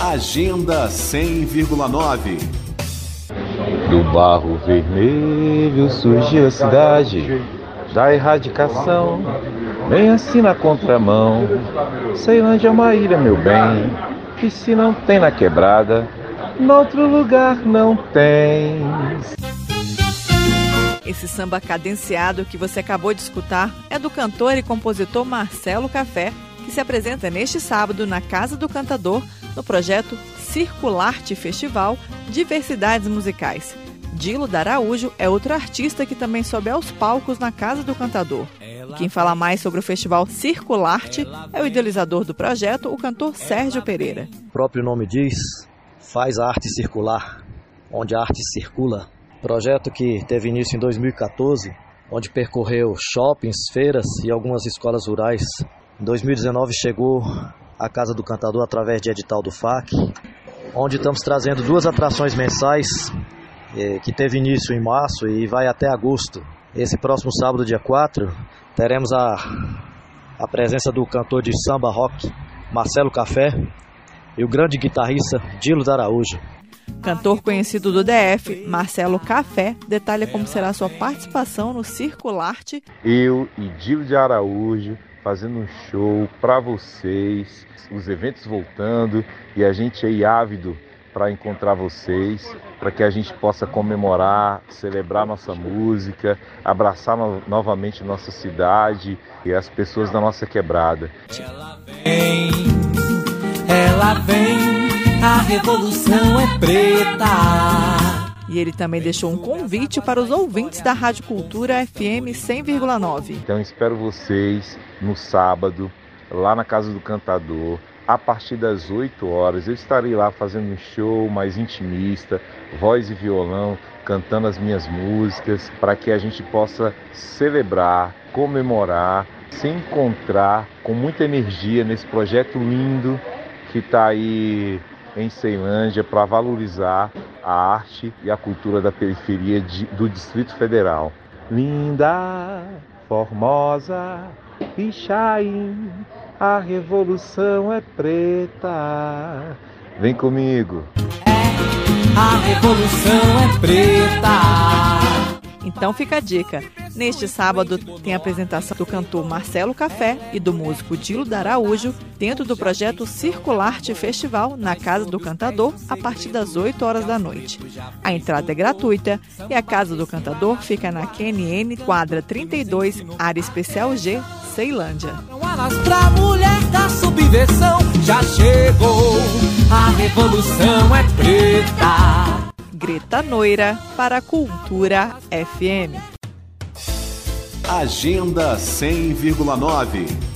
Agenda 100,9 Do barro vermelho surgiu a cidade da erradicação, bem assim na contramão. Ceilândia é uma ilha, meu bem, que se não tem na quebrada, noutro lugar não tem. Esse samba cadenciado que você acabou de escutar é do cantor e compositor Marcelo Café, que se apresenta neste sábado na Casa do Cantador, no projeto Circularte Festival Diversidades Musicais. Dilo Daraújo é outro artista que também sobe aos palcos na Casa do Cantador. E quem fala mais sobre o festival Circularte é o idealizador do projeto, o cantor Sérgio Pereira. O próprio nome diz, faz a arte circular, onde a arte circula. Projeto que teve início em 2014, onde percorreu shoppings, feiras e algumas escolas rurais. Em 2019 chegou à Casa do Cantador através de edital do FAC, onde estamos trazendo duas atrações mensais é, que teve início em março e vai até agosto. Esse próximo sábado, dia 4, teremos a, a presença do cantor de samba rock Marcelo Café e o grande guitarrista Dilo Araújo. Cantor conhecido do DF, Marcelo Café, detalha como será sua participação no Circularte. Eu e Dilo de Araújo fazendo um show para vocês, os eventos voltando e a gente aí ávido para encontrar vocês, para que a gente possa comemorar, celebrar nossa música, abraçar no novamente nossa cidade e as pessoas da nossa quebrada. Ela vem, ela vem, a revolução é preta. E ele também deixou um convite para os ouvintes da Rádio Cultura FM 100,9. Então espero vocês no sábado, lá na Casa do Cantador, a partir das 8 horas. Eu estarei lá fazendo um show mais intimista, voz e violão, cantando as minhas músicas, para que a gente possa celebrar, comemorar, se encontrar com muita energia nesse projeto lindo que está aí em Ceilândia para valorizar a arte e a cultura da periferia de, do Distrito Federal. Linda, formosa, Pichain, a revolução é preta. Vem comigo. É, a revolução é preta. Então fica a dica. Neste sábado tem a apresentação do cantor Marcelo Café e do músico Dilo Daraújo dentro do projeto Circularte Festival na Casa do Cantador a partir das 8 horas da noite. A entrada é gratuita e a Casa do Cantador fica na QNN quadra 32, área especial G, Ceilândia. Pra mulher da subversão já chegou, a revolução é preta. Greta Noira para a Cultura FM. Agenda 100,9